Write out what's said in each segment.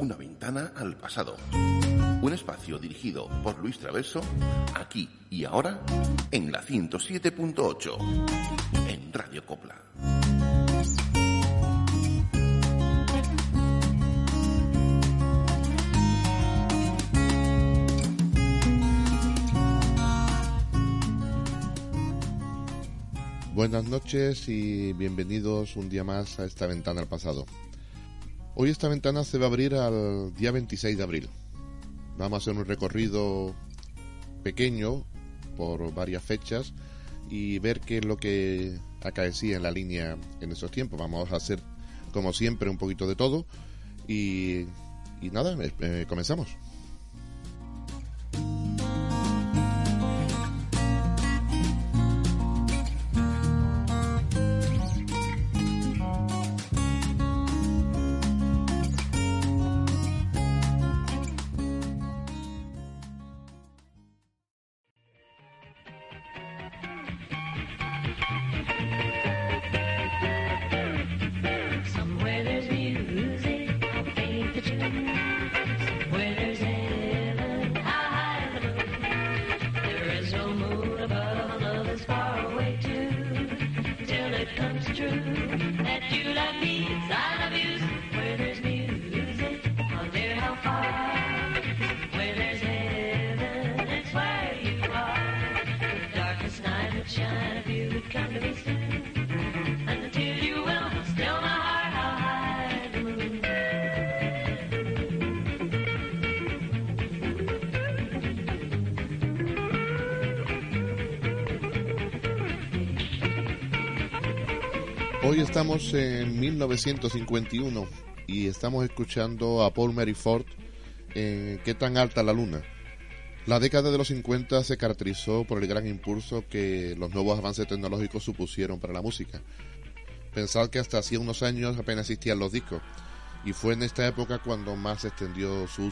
Una ventana al pasado. Un espacio dirigido por Luis Traverso, aquí y ahora, en la 107.8, en Radio Copla. Buenas noches y bienvenidos un día más a esta ventana al pasado. Hoy esta ventana se va a abrir al día 26 de abril. Vamos a hacer un recorrido pequeño por varias fechas y ver qué es lo que acaecía en la línea en esos tiempos. Vamos a hacer, como siempre, un poquito de todo y, y nada, eh, comenzamos. Estamos en 1951 y estamos escuchando a Paul Mary Ford en ¿Qué tan alta la luna? La década de los 50 se caracterizó por el gran impulso que los nuevos avances tecnológicos supusieron para la música. Pensad que hasta hacía unos años apenas existían los discos y fue en esta época cuando más se extendió su.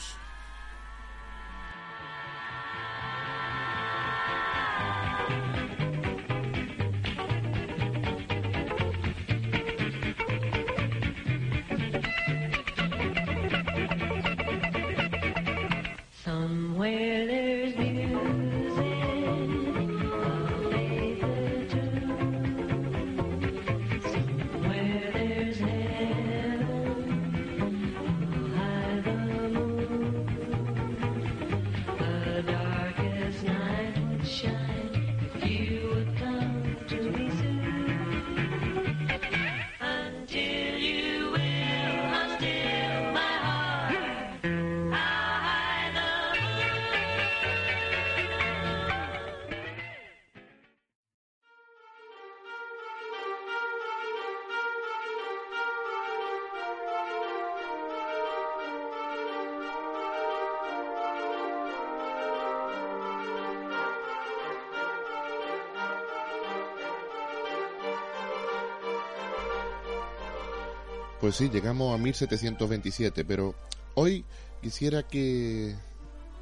Pues sí, llegamos a 1727, pero hoy quisiera que,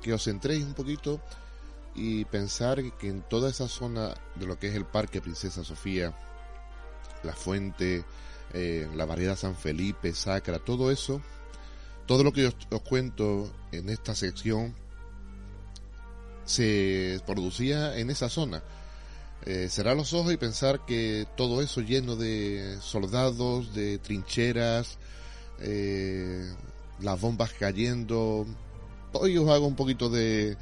que os centréis un poquito y pensar que en toda esa zona de lo que es el Parque Princesa Sofía, la Fuente, eh, la Variedad San Felipe, Sacra, todo eso, todo lo que os, os cuento en esta sección se producía en esa zona. Eh, cerrar los ojos y pensar que todo eso lleno de soldados, de trincheras, eh, las bombas cayendo. Hoy os hago un poquito de,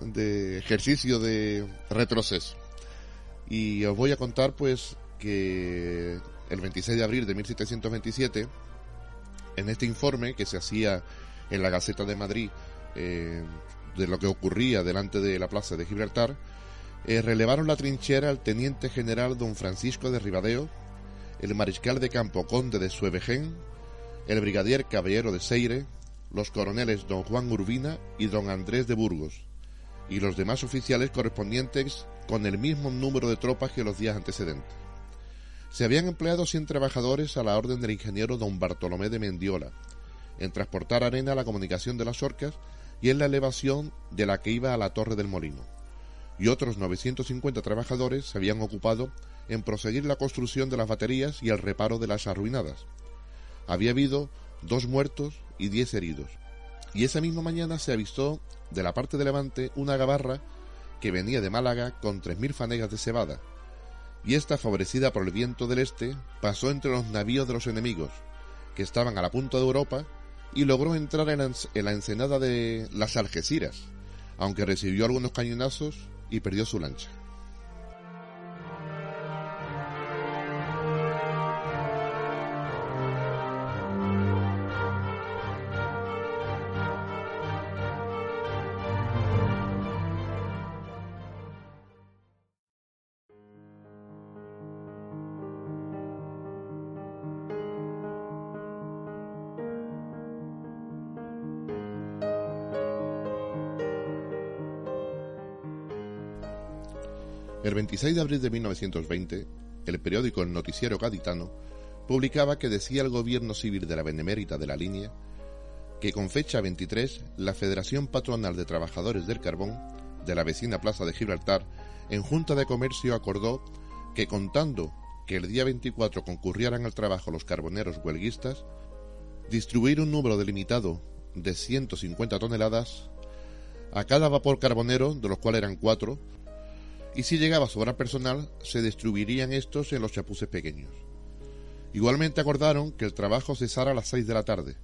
de ejercicio de retroceso. Y os voy a contar pues que el 26 de abril de 1727, en este informe que se hacía en la Gaceta de Madrid eh, de lo que ocurría delante de la plaza de Gibraltar, eh, relevaron la trinchera al teniente general don Francisco de Ribadeo, el mariscal de campo conde de Suevején, el brigadier caballero de Seire, los coroneles don Juan Urbina y don Andrés de Burgos, y los demás oficiales correspondientes con el mismo número de tropas que los días antecedentes. Se habían empleado 100 trabajadores a la orden del ingeniero don Bartolomé de Mendiola, en transportar arena a la comunicación de las orcas y en la elevación de la que iba a la torre del molino y otros 950 trabajadores se habían ocupado en proseguir la construcción de las baterías y el reparo de las arruinadas. Había habido dos muertos y diez heridos, y esa misma mañana se avistó de la parte de Levante una gabarra que venía de Málaga con 3.000 fanegas de cebada, y esta, favorecida por el viento del este, pasó entre los navíos de los enemigos, que estaban a la punta de Europa, y logró entrar en la ensenada de las Algeciras, aunque recibió algunos cañonazos y perdió su lancha. El 26 de abril de 1920, el periódico El Noticiero Gaditano publicaba que decía el gobierno civil de la Benemérita de la línea que con fecha 23 la Federación Patronal de Trabajadores del Carbón de la vecina Plaza de Gibraltar en Junta de Comercio acordó que contando que el día 24 concurrieran al trabajo los carboneros huelguistas, distribuir un número delimitado de 150 toneladas a cada vapor carbonero, de los cuales eran cuatro, y si llegaba a sobrar personal, se distribuirían estos en los chapuces pequeños. Igualmente acordaron que el trabajo cesara a las seis de la tarde,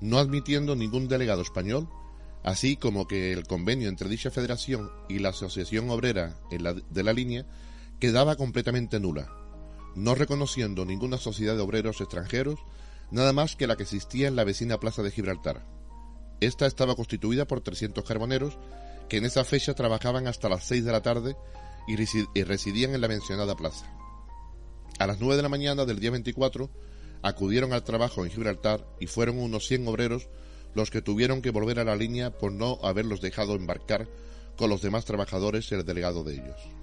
no admitiendo ningún delegado español, así como que el convenio entre dicha federación y la Asociación Obrera de la línea quedaba completamente nula, no reconociendo ninguna sociedad de obreros extranjeros, nada más que la que existía en la vecina plaza de Gibraltar. Esta estaba constituida por 300 carboneros que en esa fecha trabajaban hasta las 6 de la tarde y residían en la mencionada plaza. A las 9 de la mañana del día 24 acudieron al trabajo en Gibraltar y fueron unos 100 obreros los que tuvieron que volver a la línea por no haberlos dejado embarcar con los demás trabajadores el delegado de ellos.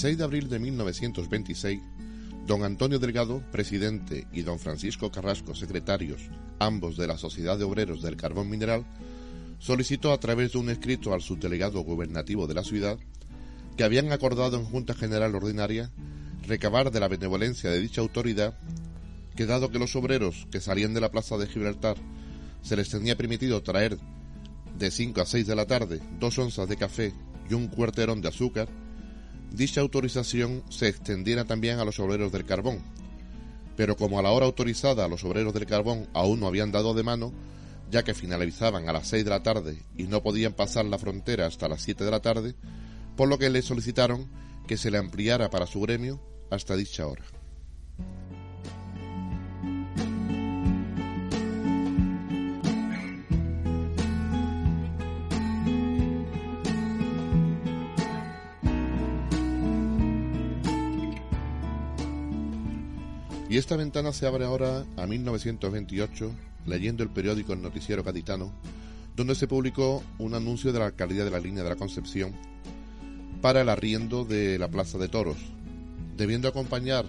El 26 de abril de 1926, don Antonio Delgado, presidente, y don Francisco Carrasco, secretarios, ambos de la Sociedad de Obreros del Carbón Mineral, solicitó a través de un escrito al subdelegado gubernativo de la ciudad que habían acordado en Junta General Ordinaria recabar de la benevolencia de dicha autoridad que dado que los obreros que salían de la plaza de Gibraltar se les tenía permitido traer de 5 a 6 de la tarde dos onzas de café y un cuarterón de azúcar, dicha autorización se extendiera también a los obreros del carbón. Pero como a la hora autorizada los obreros del carbón aún no habían dado de mano, ya que finalizaban a las 6 de la tarde y no podían pasar la frontera hasta las 7 de la tarde, por lo que le solicitaron que se le ampliara para su gremio hasta dicha hora. Y esta ventana se abre ahora a 1928, leyendo el periódico El Noticiero Gaditano, donde se publicó un anuncio de la alcaldía de la línea de la Concepción para el arriendo de la Plaza de Toros, debiendo acompañar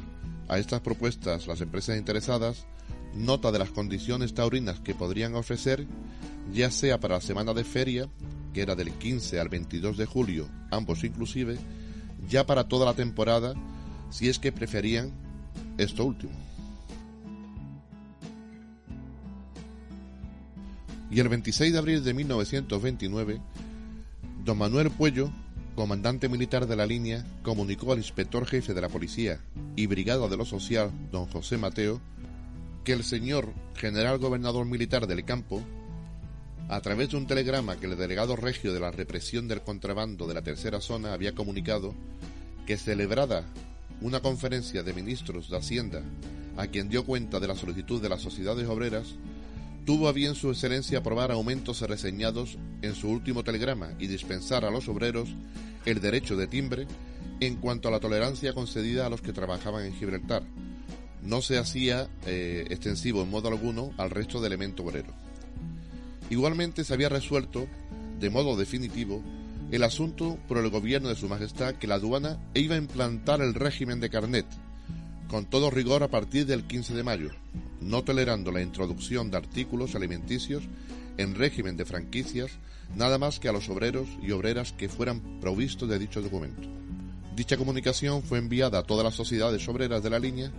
a estas propuestas las empresas interesadas nota de las condiciones taurinas que podrían ofrecer, ya sea para la semana de feria, que era del 15 al 22 de julio, ambos inclusive, ya para toda la temporada, si es que preferían esto último. Y el 26 de abril de 1929, don Manuel Puello, comandante militar de la línea, comunicó al inspector jefe de la policía y brigada de lo social, don José Mateo, que el señor general gobernador militar del campo, a través de un telegrama que el delegado regio de la represión del contrabando de la tercera zona había comunicado, que celebrada una conferencia de ministros de Hacienda, a quien dio cuenta de la solicitud de las sociedades obreras, tuvo a bien su excelencia aprobar aumentos reseñados en su último telegrama y dispensar a los obreros el derecho de timbre en cuanto a la tolerancia concedida a los que trabajaban en Gibraltar. No se hacía eh, extensivo en modo alguno al resto del elemento obrero. Igualmente se había resuelto, de modo definitivo, el asunto por el gobierno de Su Majestad que la aduana iba a implantar el régimen de carnet, con todo rigor a partir del 15 de mayo, no tolerando la introducción de artículos alimenticios en régimen de franquicias, nada más que a los obreros y obreras que fueran provistos de dicho documento. Dicha comunicación fue enviada a todas las sociedades obreras de la línea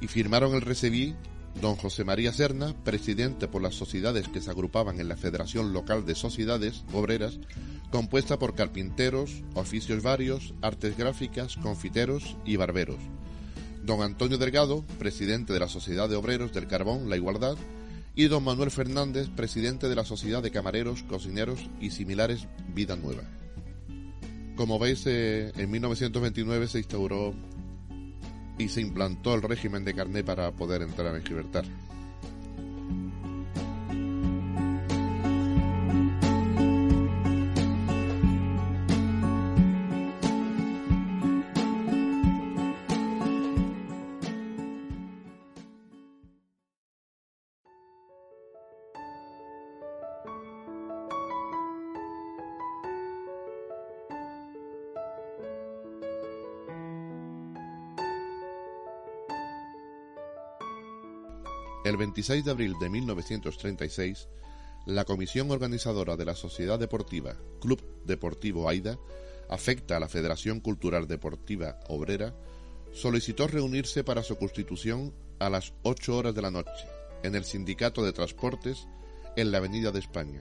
y firmaron el recibí don José María Serna, presidente por las sociedades que se agrupaban en la Federación Local de Sociedades Obreras, compuesta por carpinteros, oficios varios, artes gráficas, confiteros y barberos. Don Antonio Delgado, presidente de la Sociedad de Obreros del Carbón La Igualdad, y don Manuel Fernández, presidente de la Sociedad de Camareros, Cocineros y similares Vida Nueva. Como veis, eh, en 1929 se instauró y se implantó el régimen de carné para poder entrar en Gibraltar. 26 de abril de 1936, la comisión organizadora de la Sociedad Deportiva Club Deportivo AIDA, afecta a la Federación Cultural Deportiva Obrera, solicitó reunirse para su constitución a las 8 horas de la noche en el Sindicato de Transportes en la Avenida de España.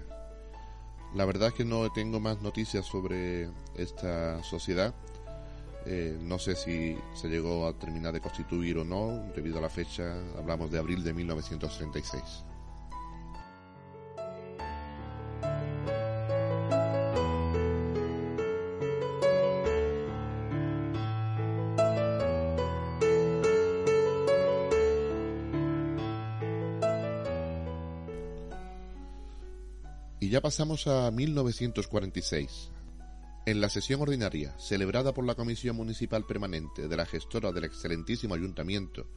La verdad es que no tengo más noticias sobre esta sociedad eh, no sé si se llegó a terminar de constituir o no, debido a la fecha, hablamos de abril de 1936. Y ya pasamos a 1946, en la sesión ordinaria, celebrada por la Comisión Municipal Permanente de la gestora del excelentísimo ayuntamiento,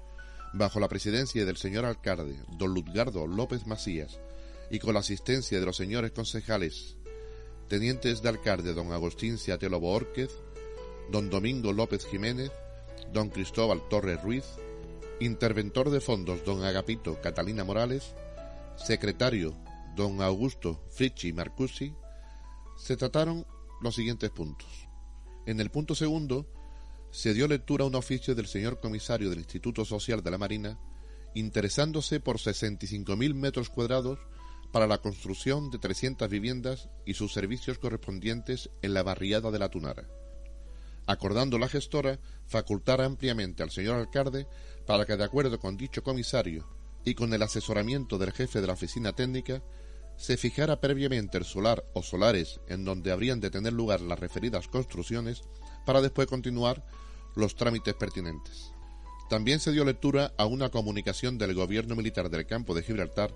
bajo la presidencia del señor alcalde, don Luzgardo López Macías, y con la asistencia de los señores concejales, tenientes de alcalde don Agustín Seatelo Boórquez, don Domingo López Jiménez, don Cristóbal Torres Ruiz, interventor de fondos don Agapito Catalina Morales, secretario don Augusto Frichi Marcusi, se trataron los siguientes puntos. En el punto segundo, se dio lectura a un oficio del señor comisario del Instituto Social de la Marina, interesándose por 65.000 metros cuadrados para la construcción de 300 viviendas y sus servicios correspondientes en la barriada de la Tunara, acordando la gestora facultar ampliamente al señor alcalde para que, de acuerdo con dicho comisario y con el asesoramiento del jefe de la oficina técnica, se fijara previamente el solar o solares en donde habrían de tener lugar las referidas construcciones para después continuar los trámites pertinentes. También se dio lectura a una comunicación del gobierno militar del campo de Gibraltar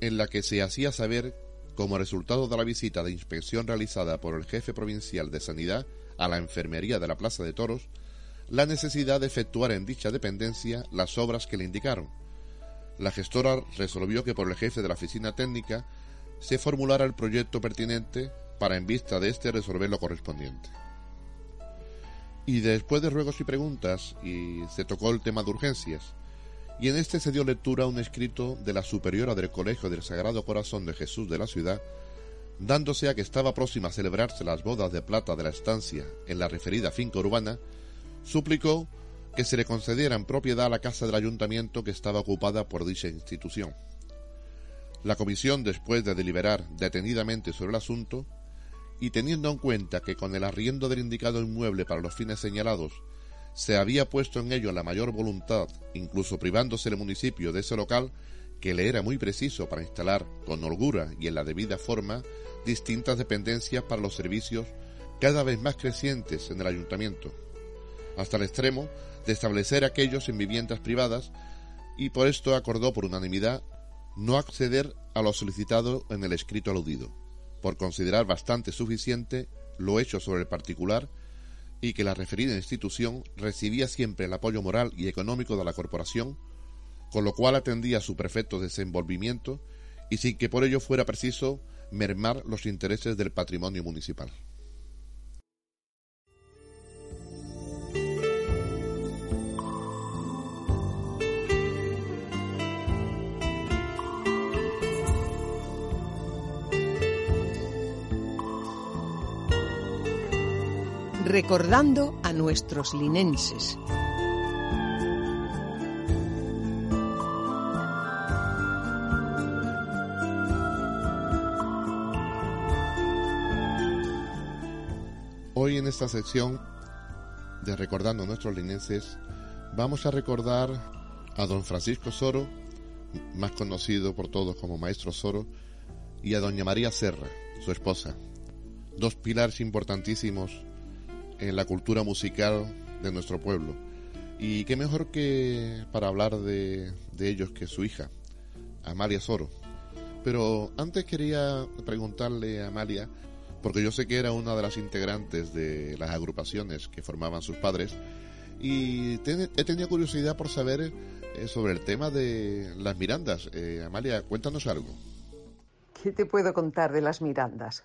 en la que se hacía saber, como resultado de la visita de inspección realizada por el jefe provincial de Sanidad a la enfermería de la Plaza de Toros, la necesidad de efectuar en dicha dependencia las obras que le indicaron, la gestora resolvió que por el jefe de la oficina técnica se formulara el proyecto pertinente para en vista de este resolver lo correspondiente. Y después de ruegos y preguntas, y se tocó el tema de urgencias, y en este se dio lectura a un escrito de la superiora del Colegio del Sagrado Corazón de Jesús de la ciudad, dándose a que estaba próxima a celebrarse las bodas de plata de la estancia en la referida finca urbana, suplicó que se le concediera propiedad a la casa del ayuntamiento que estaba ocupada por dicha institución. La comisión, después de deliberar detenidamente sobre el asunto, y teniendo en cuenta que con el arriendo del indicado inmueble para los fines señalados se había puesto en ello la mayor voluntad, incluso privándose el municipio de ese local que le era muy preciso para instalar con holgura y en la debida forma distintas dependencias para los servicios cada vez más crecientes en el ayuntamiento, hasta el extremo de establecer aquellos en viviendas privadas y por esto acordó por unanimidad no acceder a lo solicitado en el escrito aludido, por considerar bastante suficiente lo hecho sobre el particular y que la referida institución recibía siempre el apoyo moral y económico de la corporación, con lo cual atendía a su perfecto desenvolvimiento y sin que por ello fuera preciso mermar los intereses del patrimonio municipal. Recordando a nuestros linenses. Hoy en esta sección de Recordando a nuestros linenses vamos a recordar a don Francisco Soro, más conocido por todos como Maestro Soro, y a doña María Serra, su esposa, dos pilares importantísimos en la cultura musical de nuestro pueblo. Y qué mejor que para hablar de, ellos que su hija, Amalia Soro. Pero antes quería preguntarle a Amalia, porque yo sé que era una de las integrantes de las agrupaciones que formaban sus padres, y he tenido curiosidad por saber eh, sobre el tema de las Mirandas. Eh, Amalia, cuéntanos algo. ¿Qué te puedo contar de las Mirandas?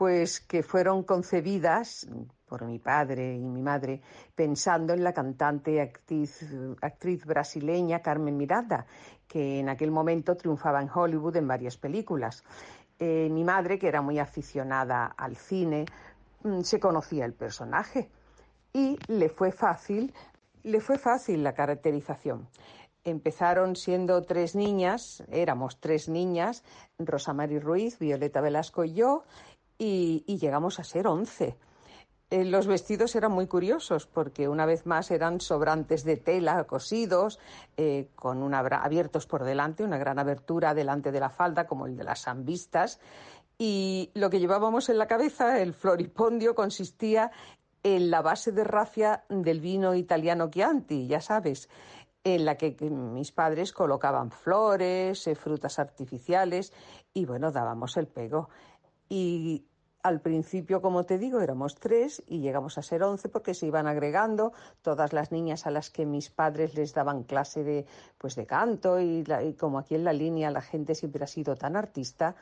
Pues que fueron concebidas por mi padre y mi madre, pensando en la cantante y actriz, brasileña Carmen Miranda, que en aquel momento triunfaba en Hollywood en varias películas. Eh, mi madre, que era muy aficionada al cine, mm, se conocía el personaje y le fue fácil, le fue fácil la caracterización. Empezaron siendo tres niñas, éramos tres niñas, Rosa Mari Ruiz, Violeta Velasco y yo, y, llegamos a ser once. Eh, los vestidos eran muy curiosos porque una vez más eran sobrantes de tela cosidos, eh, con una, abiertos por delante, una gran abertura delante de la falda como el de las zambistas. Y lo que llevábamos en la cabeza, el floripondio, consistía en la base de rafia del vino italiano Chianti, ya sabes, en la que mis padres colocaban flores, eh, frutas artificiales y bueno, dábamos el pego. Y al principio, como te digo, éramos tres y llegamos a ser once porque se iban agregando todas las niñas a las que mis padres les daban clase de, pues de canto y, como aquí en la línea la gente siempre ha sido tan artista,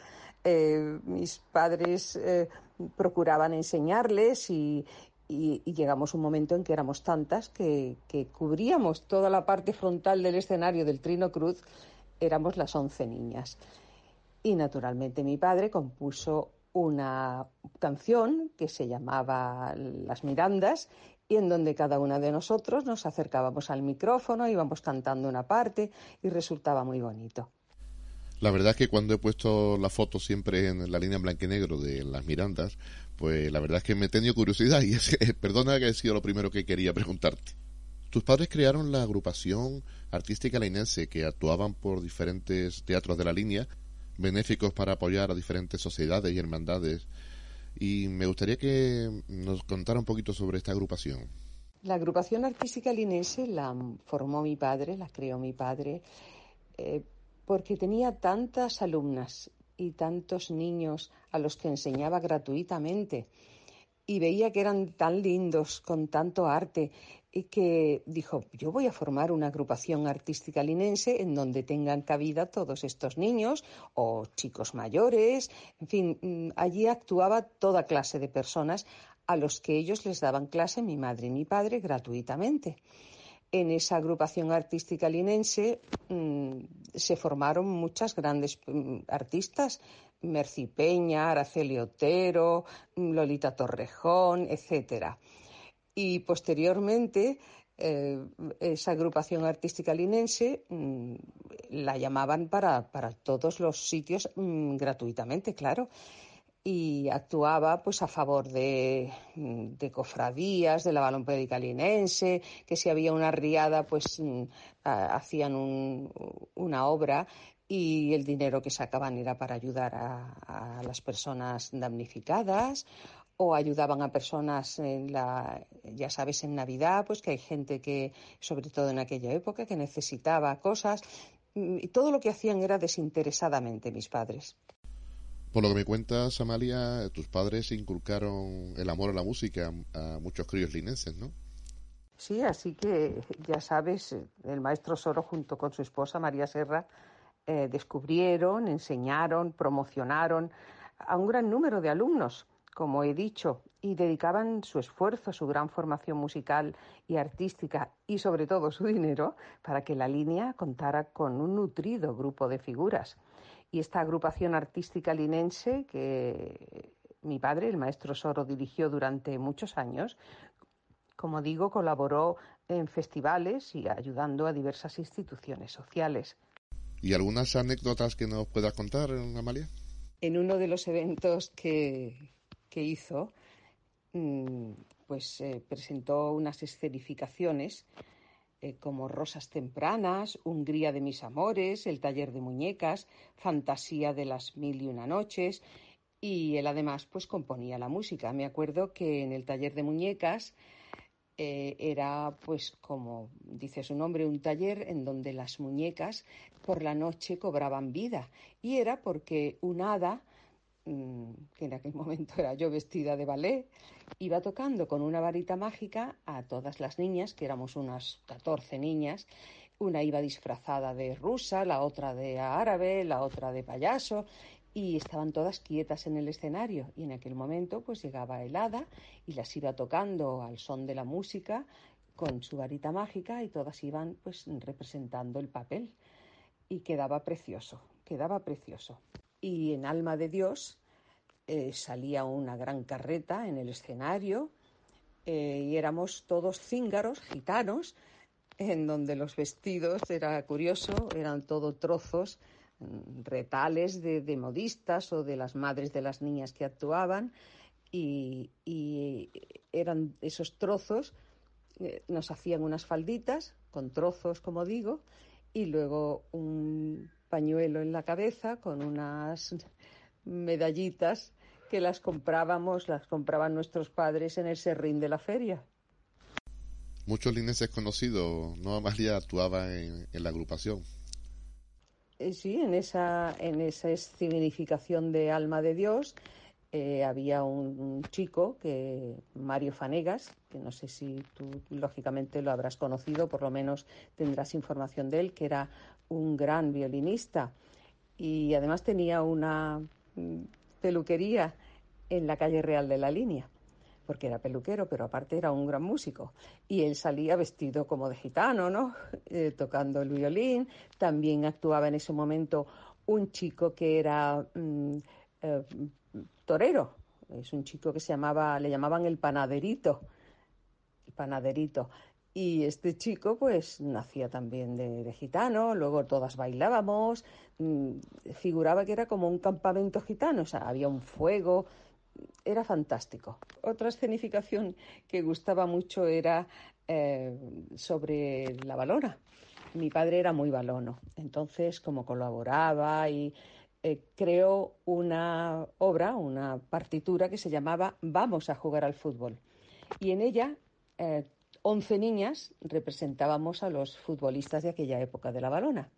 eh, mis padres eh, procuraban enseñarles y, llegamos un momento en que éramos tantas que, que cubríamos toda la parte frontal del escenario del Trino Cruz, éramos las once niñas. Y naturalmente mi padre compuso una canción que se llamaba Las Mirandas y en donde cada una de nosotros nos acercábamos al micrófono, íbamos cantando una parte y resultaba muy bonito. La verdad es que cuando he puesto la foto siempre en la línea en blanco y negro de las Mirandas, pues la verdad es que me he tenido curiosidad y es, perdona que ha sido lo primero que quería preguntarte. Tus padres crearon la agrupación artística leinense que actuaban por diferentes teatros de la línea benéficos para apoyar a diferentes sociedades y hermandades. Y me gustaría que nos contara un poquito sobre esta agrupación. La agrupación artística linense la formó mi padre, la creó mi padre, eh, porque tenía tantas alumnas y tantos niños a los que enseñaba gratuitamente y veía que eran tan lindos, con tanto arte, y que dijo, yo voy a formar una agrupación artística linense en donde tengan cabida todos estos niños o chicos mayores, en fin, mm, allí actuaba toda clase de personas a los que ellos les daban clase mi madre y mi padre gratuitamente. En esa agrupación artística linense mm, se formaron muchas grandes mm, artistas, Merci Peña, Araceli Otero, Lolita Torrejón, etcétera. Y posteriormente eh, esa agrupación artística linense mm, la llamaban para, para todos los sitios mm, gratuitamente, claro. Y actuaba pues a favor de, de cofradías, de la balonpédica linense, que si había una riada pues mm, hacían una obra y el dinero que sacaban era para ayudar a, las personas damnificadas o ayudaban a personas en la, ya sabes, en Navidad, pues que hay gente que, sobre todo en aquella época, que necesitaba cosas. Y todo lo que hacían era desinteresadamente mis padres. Por lo que me cuentas, Amalia, tus padres inculcaron el amor a la música a muchos críos linenses, ¿no? Sí, así que ya sabes, el maestro Soro junto con su esposa María Serra eh, descubrieron, enseñaron, promocionaron a un gran número de alumnos, como he dicho, y dedicaban su esfuerzo, su gran formación musical y artística y sobre todo su dinero para que la línea contara con un nutrido grupo de figuras. Y esta agrupación artística linense que mi padre, el maestro Soro, dirigió durante muchos años, como digo, colaboró en festivales y ayudando a diversas instituciones sociales. ¿Y algunas anécdotas que nos puedas contar, Amalia? En uno de los eventos que, hizo, mm, pues eh, presentó unas escenificaciones eh, como Rosas Tempranas, Hungría de mis amores, El taller de muñecas, Fantasía de las mil y una noches, y él además pues componía la música. Me acuerdo que en el taller de muñecas eh, era pues como dice su nombre, un taller en donde las muñecas por la noche cobraban vida. Y era porque un hada que en aquel momento era yo vestida de ballet, iba tocando con una varita mágica a todas las niñas, que éramos unas 14 niñas. Una iba disfrazada de rusa, la otra de árabe, la otra de payaso, y estaban todas quietas en el escenario. Y en aquel momento, pues llegaba el hada y las iba tocando al son de la música con su varita mágica y todas iban pues representando el papel. Y quedaba precioso, quedaba precioso y en Alma de Dios eh, salía una gran carreta en el escenario eh, y éramos todos cíngaros, gitanos, en donde los vestidos, era curioso, eran todo trozos, mm, retales de, modistas o de las madres de las niñas que actuaban y, eran esos trozos, eh, nos hacían unas falditas con trozos, como digo, y luego un pañuelo en la cabeza con unas medallitas que las comprábamos, las compraban nuestros padres en el serrín de la feria. Muchos lineses conocidos, ¿no? Amalia actuaba en, la agrupación. Eh, sí, en esa, en esa significación de alma de Dios eh, había un, chico, que Mario Fanegas, que no sé si tú lógicamente lo habrás conocido, por lo menos tendrás información de él, que era un gran violinista y además tenía una mm, peluquería en la calle Real de la Línea, porque era peluquero, pero aparte era un gran músico. Y él salía vestido como de gitano, ¿no? Eh, tocando el violín. También actuaba en ese momento un chico que era mm, eh, torero. Es un chico que se llamaba, le llamaban el panaderito. El panaderito. Y este chico, pues, nacía también de, gitano, luego todas bailábamos, mm, figuraba que era como un campamento gitano, o sea, había un fuego, era fantástico. Otra escenificación que gustaba mucho era eh, sobre la balona. Mi padre era muy balono, entonces como colaboraba y eh, creó una obra, una partitura que se llamaba Vamos a jugar al fútbol. Y en ella, eh, once niñas representábamos a los futbolistas de aquella época de la balona.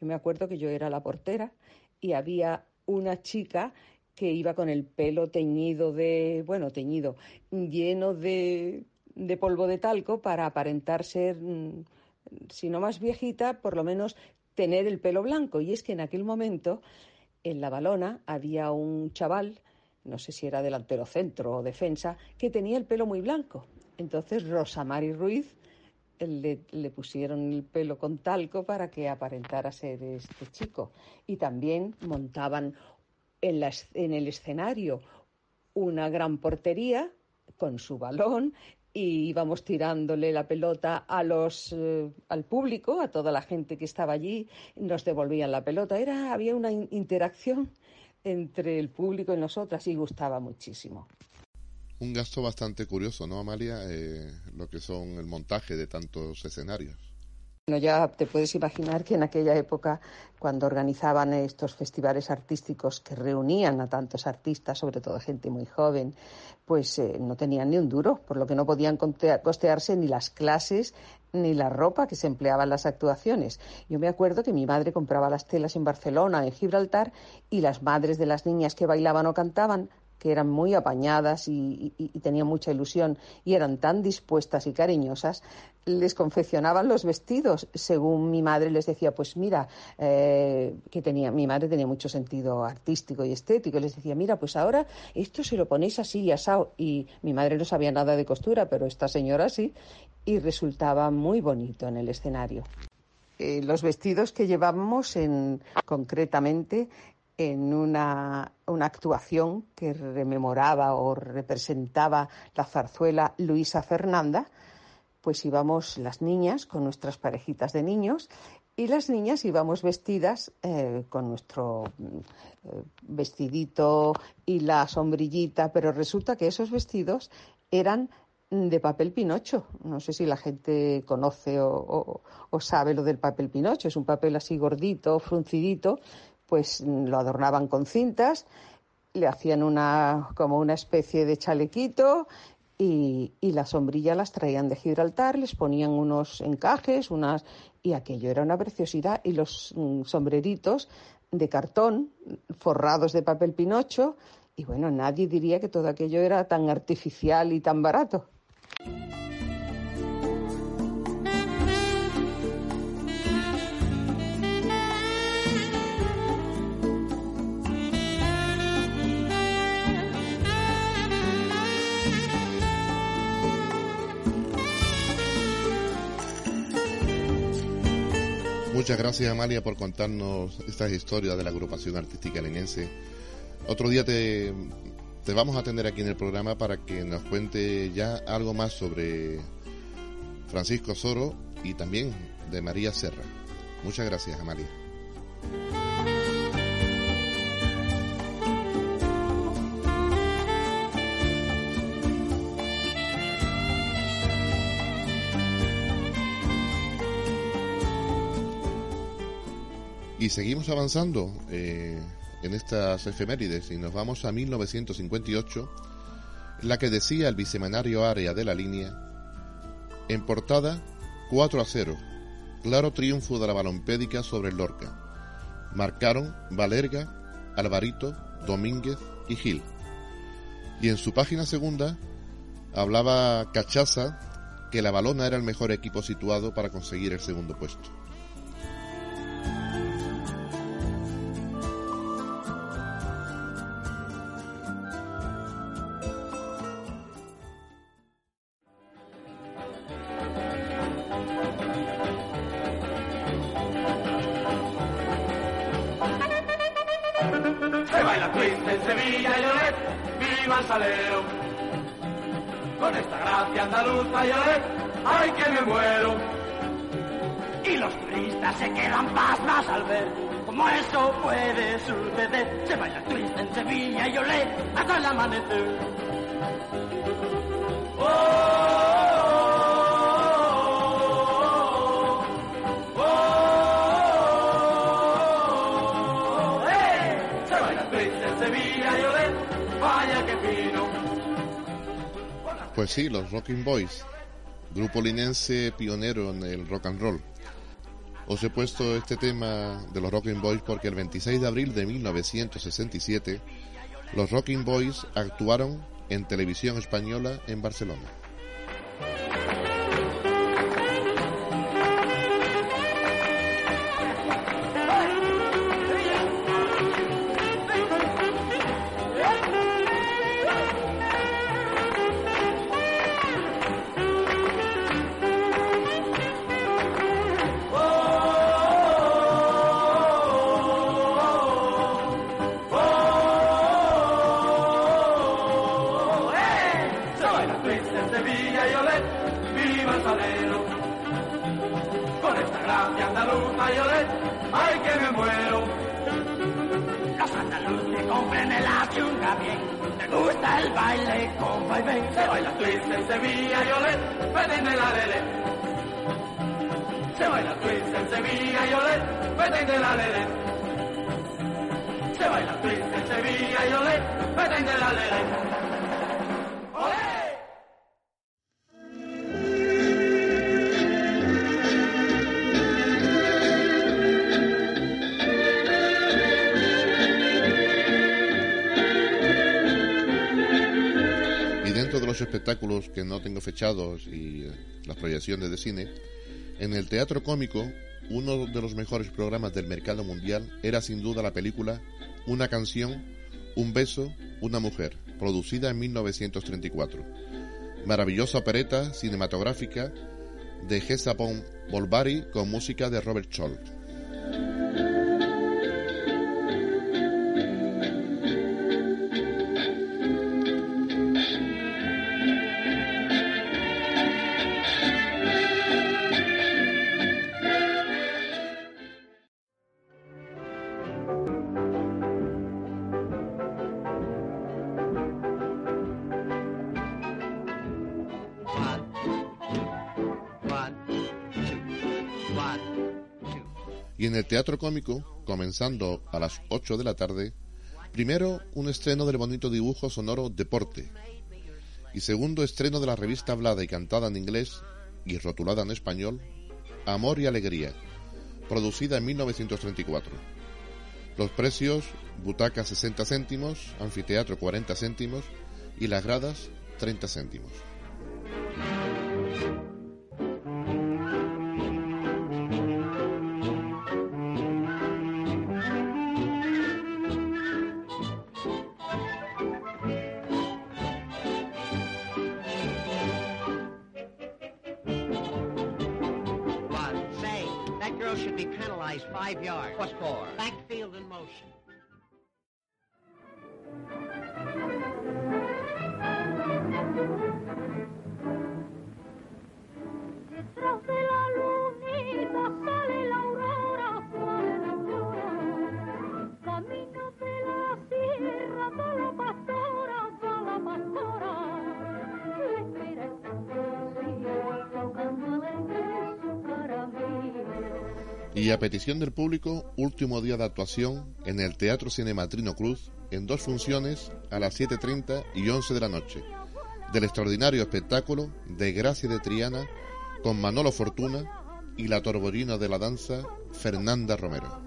Yo me acuerdo que yo era la portera y había una chica que iba con el pelo teñido de, bueno, teñido, lleno de, de polvo de talco para aparentar ser, mm, si no más viejita, por lo menos tener el pelo blanco. Y es que en aquel momento en la balona había un chaval, no sé si era delantero centro o defensa, que tenía el pelo muy blanco. Entonces Rosamari Ruiz le, le, pusieron el pelo con talco para que aparentara ser este chico. Y también montaban en, la, en el escenario una gran portería con su balón y íbamos tirándole la pelota a los eh, al público, a toda la gente que estaba allí, nos devolvían la pelota. Era había una interacción entre el público y nosotras y gustaba muchísimo. Un gasto bastante curioso, ¿no, Amalia? Eh, lo que son el montaje de tantos escenarios. Bueno, ya te puedes imaginar que en aquella época, cuando organizaban estos festivales artísticos que reunían a tantos artistas, sobre todo gente muy joven, pues eh, no tenían ni un duro, por lo que no podían costearse ni las clases ni la ropa que se empleaba en las actuaciones. Yo me acuerdo que mi madre compraba las telas en Barcelona, en Gibraltar, y las madres de las niñas que bailaban o cantaban que eran muy apañadas y, tenían mucha ilusión y eran tan dispuestas y cariñosas, les confeccionaban los vestidos según mi madre les decía, pues mira, eh, que tenía, mi madre tenía mucho sentido artístico y estético, les decía, mira, pues ahora esto se lo ponéis así y asado. Y mi madre no sabía nada de costura, pero esta señora sí, y resultaba muy bonito en el escenario. Eh, los vestidos que llevábamos en, concretamente en una, actuación que rememoraba o representaba la zarzuela Luisa Fernanda, pues íbamos las niñas con nuestras parejitas de niños y las niñas íbamos vestidas eh, con nuestro eh, vestidito y la sombrillita, pero resulta que esos vestidos eran de papel pinocho. No sé si la gente conoce o, o, sabe lo del papel pinocho. Es un papel así gordito, fruncidito, pues lo adornaban con cintas, le hacían una como una especie de chalequito y, y, la sombrilla las traían de Gibraltar, les ponían unos encajes, unas y aquello era una preciosidad y los mm, sombreritos de cartón forrados de papel pinocho y bueno, nadie diría que todo aquello era tan artificial y tan barato. Muchas gracias Amalia por contarnos estas historias de la agrupación artística lenense. Otro día te, te vamos a tener aquí en el programa para que nos cuente ya algo más sobre Francisco Soro y también de María Serra. Muchas gracias Amalia. Y seguimos avanzando eh, en estas efemérides y nos vamos a 1958, la que decía el bisemanario Área de la Línea, en portada 4 a 0, claro triunfo de la balompédica sobre el Lorca. Marcaron Valerga, Alvarito, Domínguez y Gil. Y en su página segunda hablaba Cachaza que la balona era el mejor equipo situado para conseguir el segundo puesto. Pues sí, los Rocking Boys, grupo linense pionero en el rock and roll. Os he puesto este tema de los Rocking Boys porque el 26 de abril de 1967 los Rocking Boys actuaron en televisión española en Barcelona. en el avión. Te gusta el baile, compa y ven. Se baila twist en Sevilla y olé, vete en el alele. Se baila twist en Sevilla y olé, vete en el alele. Se baila twist en Sevilla y olé, vete en el alele. Espectáculos que no tengo fechados y eh, las proyecciones de cine, en el teatro cómico, uno de los mejores programas del mercado mundial era sin duda la película Una canción, un beso, una mujer, producida en 1934. Maravillosa opereta cinematográfica de Gesapon Bolbari con música de Robert Scholl. Y en el teatro cómico, comenzando a las 8 de la tarde, primero un estreno del bonito dibujo sonoro Deporte, y segundo estreno de la revista hablada y cantada en inglés y rotulada en español, Amor y Alegría, producida en 1934. Los precios, butaca 60 céntimos, anfiteatro 40 céntimos y las gradas 30 céntimos. Y a petición del público, último día de actuación en el Teatro Cinematrino Cruz, en dos funciones a las 7.30 y 11 de la noche, del extraordinario espectáculo de Gracia de Triana con Manolo Fortuna y la torborina de la danza Fernanda Romero.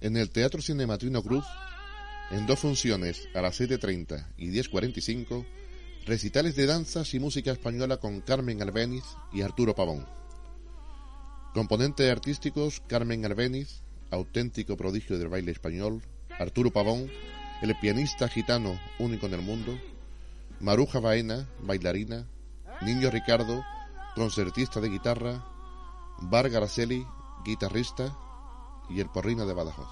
En el Teatro Cinematrino Cruz, en dos funciones a las 7.30 y 10.45, recitales de danzas y música española con Carmen Albéniz y Arturo Pavón. Componentes artísticos Carmen Albéniz, auténtico prodigio del baile español, Arturo Pavón, el pianista gitano único en el mundo, Maruja Baena, bailarina, Niño Ricardo, concertista de guitarra, Bar Garaceli, guitarrista, y el Porrino de Badajoz.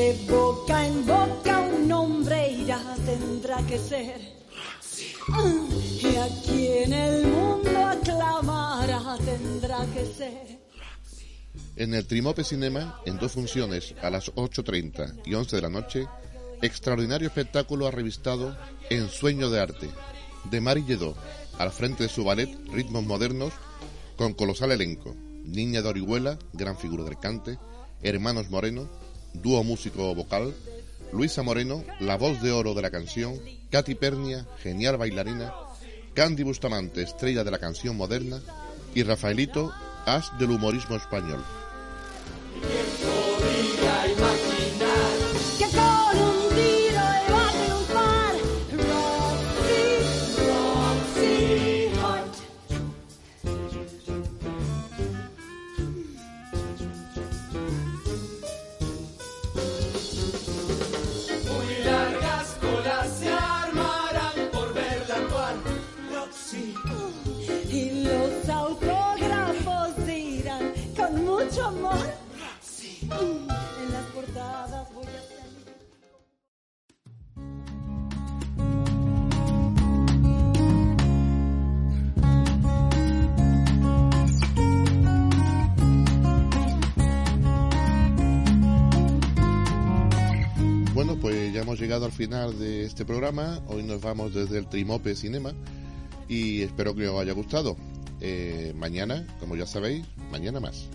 De boca en boca un nombre irá, tendrá que ser. Y aquí en el mundo aclamará, tendrá que ser. En el Trimope Cinema, en dos funciones, a las 8.30 y 11 de la noche, extraordinario espectáculo ha revistado En Sueño de Arte, de Mari Lledó, al frente de su ballet Ritmos Modernos, con colosal elenco. Niña de Orihuela, gran figura del cante, Hermanos Moreno, dúo músico vocal, Luisa Moreno, la voz de oro de la canción, Katy Pernia, genial bailarina, Candy Bustamante, estrella de la canción moderna, y Rafaelito, as del humorismo español. Final de este programa. Hoy nos vamos desde el Trimope Cinema y espero que os haya gustado. Eh, mañana, como ya sabéis, mañana más.